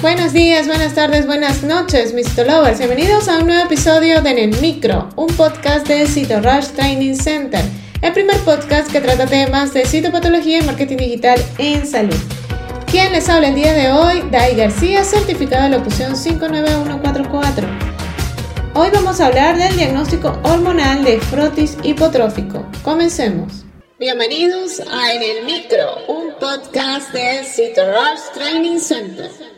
Buenos días, buenas tardes, buenas noches, Mr. Lovers. Bienvenidos a un nuevo episodio de En el Micro, un podcast de Rush Training Center, el primer podcast que trata temas de citopatología y marketing digital en salud. Quien les habla el día de hoy, Dai García, certificado de locución 59144. Hoy vamos a hablar del diagnóstico hormonal de frotis hipotrófico. Comencemos. Bienvenidos a En el Micro, un podcast de Rush Training Center.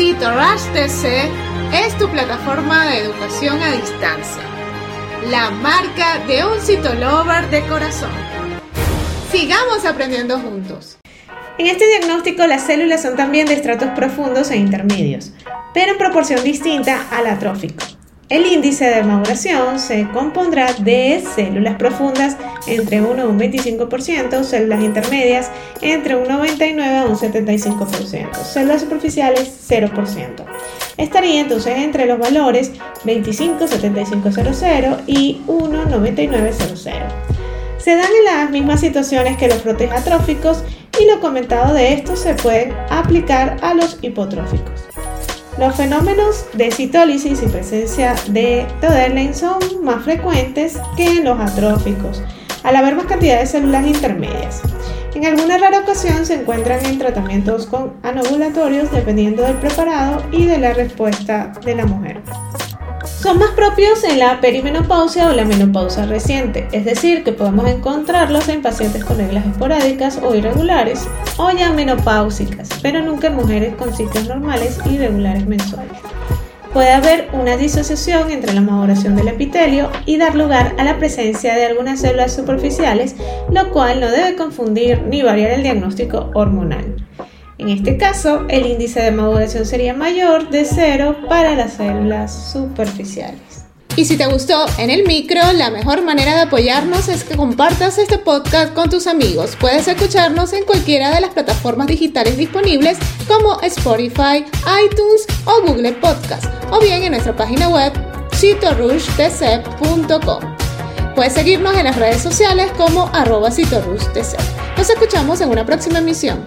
Cito Rush TC es tu plataforma de educación a distancia, la marca de un citolover de corazón. Sigamos aprendiendo juntos. En este diagnóstico las células son también de estratos profundos e intermedios, pero en proporción distinta al atrófico. El índice de maduración se compondrá de células profundas entre 1 a un 25%, células intermedias entre un 99 a un 75%, células superficiales 0%. Estaría entonces entre los valores 25-7500 y 1-9900. Se dan en las mismas situaciones que los proteas atróficos y lo comentado de estos se pueden aplicar a los hipotróficos. Los fenómenos de citólisis y presencia de Toderlane son más frecuentes que en los atróficos, al haber más cantidad de células intermedias. En alguna rara ocasión se encuentran en tratamientos con anovulatorios dependiendo del preparado y de la respuesta de la mujer. Son más propios en la perimenopausia o la menopausia reciente, es decir, que podemos encontrarlos en pacientes con reglas esporádicas o irregulares o ya menopáusicas, pero nunca en mujeres con ciclos normales y regulares mensuales. Puede haber una disociación entre la maduración del epitelio y dar lugar a la presencia de algunas células superficiales, lo cual no debe confundir ni variar el diagnóstico hormonal. En este caso, el índice de maduración sería mayor de 0 para las células superficiales. Y si te gustó en el micro, la mejor manera de apoyarnos es que compartas este podcast con tus amigos. Puedes escucharnos en cualquiera de las plataformas digitales disponibles como Spotify, iTunes o Google Podcast, o bien en nuestra página web citorushtc.com. Puedes seguirnos en las redes sociales como arroba Nos escuchamos en una próxima emisión.